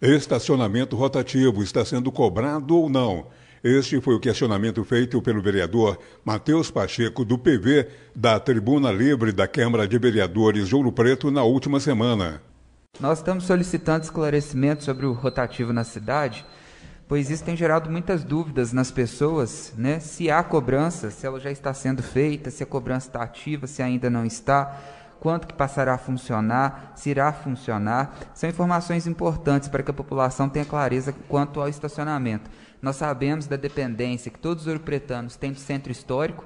Estacionamento rotativo está sendo cobrado ou não? Este foi o questionamento feito pelo vereador Matheus Pacheco, do PV, da Tribuna Livre da Câmara de Vereadores de Ouro Preto, na última semana. Nós estamos solicitando esclarecimentos sobre o rotativo na cidade, pois isso tem gerado muitas dúvidas nas pessoas, né? Se há cobrança, se ela já está sendo feita, se a cobrança está ativa, se ainda não está quanto que passará a funcionar, se irá funcionar. São informações importantes para que a população tenha clareza quanto ao estacionamento. Nós sabemos da dependência que todos os europretanos têm do centro histórico,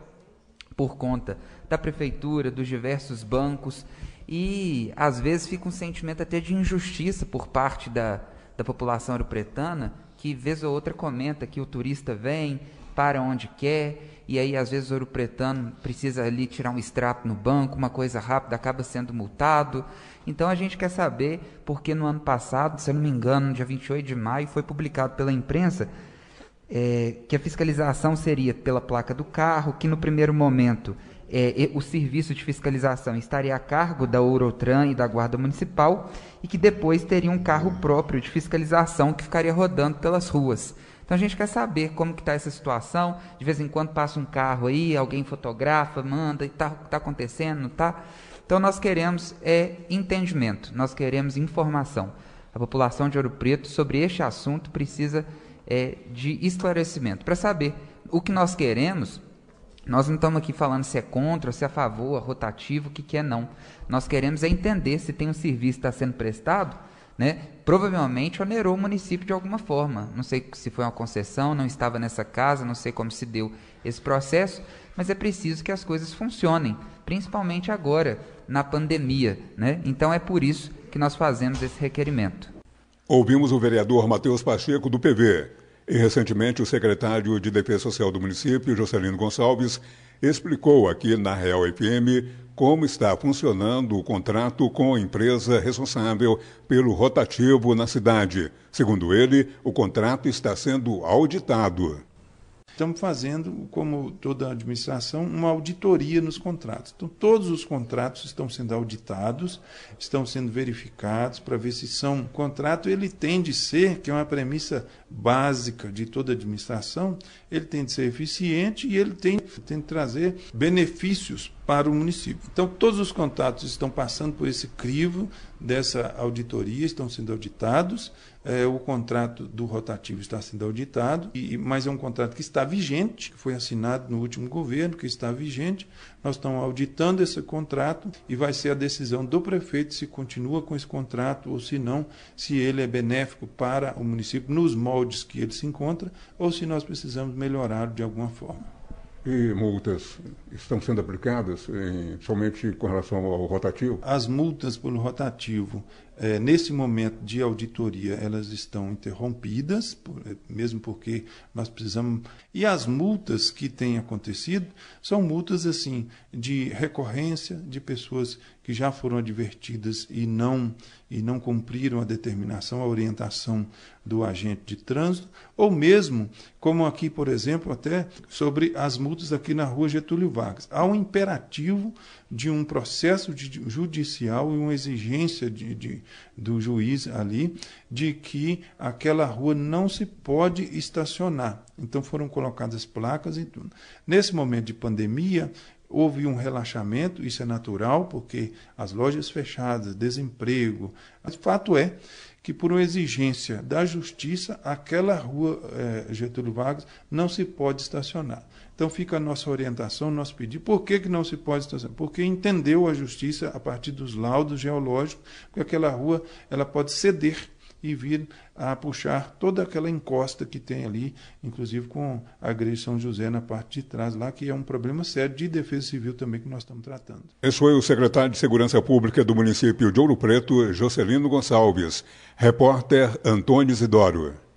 por conta da prefeitura, dos diversos bancos, e às vezes fica um sentimento até de injustiça por parte da, da população europretana, que vez ou outra comenta que o turista vem, para onde quer, e aí às vezes o ouro pretano precisa ali tirar um extrato no banco, uma coisa rápida, acaba sendo multado. Então a gente quer saber porque no ano passado, se eu não me engano, no dia 28 de maio, foi publicado pela imprensa é, que a fiscalização seria pela placa do carro, que no primeiro momento é, o serviço de fiscalização estaria a cargo da Eurotran e da Guarda Municipal e que depois teria um carro próprio de fiscalização que ficaria rodando pelas ruas. Então a gente quer saber como que está essa situação. De vez em quando passa um carro aí, alguém fotografa, manda, e está tá acontecendo, está? Então nós queremos é entendimento, nós queremos informação. A população de Ouro Preto sobre este assunto precisa é, de esclarecimento para saber o que nós queremos. Nós não estamos aqui falando se é contra, se é a favor, rotativo, o que, que é não. Nós queremos é entender se tem um serviço que está sendo prestado né, provavelmente onerou o município de alguma forma. Não sei se foi uma concessão, não estava nessa casa, não sei como se deu esse processo, mas é preciso que as coisas funcionem, principalmente agora, na pandemia. Né? Então é por isso que nós fazemos esse requerimento. Ouvimos o vereador Matheus Pacheco, do PV. E recentemente o secretário de Defesa Social do município, Jocelino Gonçalves, explicou aqui na Real FM como está funcionando o contrato com a empresa responsável pelo rotativo na cidade. Segundo ele, o contrato está sendo auditado. Estamos fazendo, como toda administração, uma auditoria nos contratos. Então, todos os contratos estão sendo auditados, estão sendo verificados para ver se são. Contrato ele tem de ser, que é uma premissa básica de toda administração, ele tem de ser eficiente e ele tem, tem de trazer benefícios para o município. Então, todos os contratos estão passando por esse crivo dessa auditoria, estão sendo auditados. É, o contrato do rotativo está sendo auditado, e, mas é um contrato que está vigente, que foi assinado no último governo, que está vigente. Nós estamos auditando esse contrato e vai ser a decisão do prefeito se continua com esse contrato ou se não, se ele é benéfico para o município nos moldes que ele se encontra ou se nós precisamos melhorar de alguma forma. E multas estão sendo aplicadas em, somente com relação ao rotativo? As multas pelo rotativo, é, nesse momento de auditoria, elas estão interrompidas, por, é, mesmo porque nós precisamos. E as multas que têm acontecido são multas assim de recorrência de pessoas que já foram advertidas e não e não cumpriram a determinação, a orientação do agente de trânsito, ou mesmo, como aqui, por exemplo, até sobre as multas aqui na rua Getúlio Vargas. Há um imperativo de um processo judicial e uma exigência de, de, do juiz ali de que aquela rua não se pode estacionar. Então foram colocadas placas e tudo. Nesse momento de pandemia, houve um relaxamento, isso é natural, porque as lojas fechadas, desemprego. Mas fato é que, por uma exigência da justiça, aquela rua é, Getúlio Vargas não se pode estacionar. Então fica a nossa orientação, nosso pedido. Por que, que não se pode estacionar? Porque entendeu a justiça, a partir dos laudos geológicos, que aquela rua ela pode ceder e vir a puxar toda aquela encosta que tem ali, inclusive com a igreja São José na parte de trás lá, que é um problema sério de defesa civil também que nós estamos tratando. Esse foi o secretário de Segurança Pública do município de Ouro Preto, Jocelino Gonçalves. Repórter Antônio Isidoro.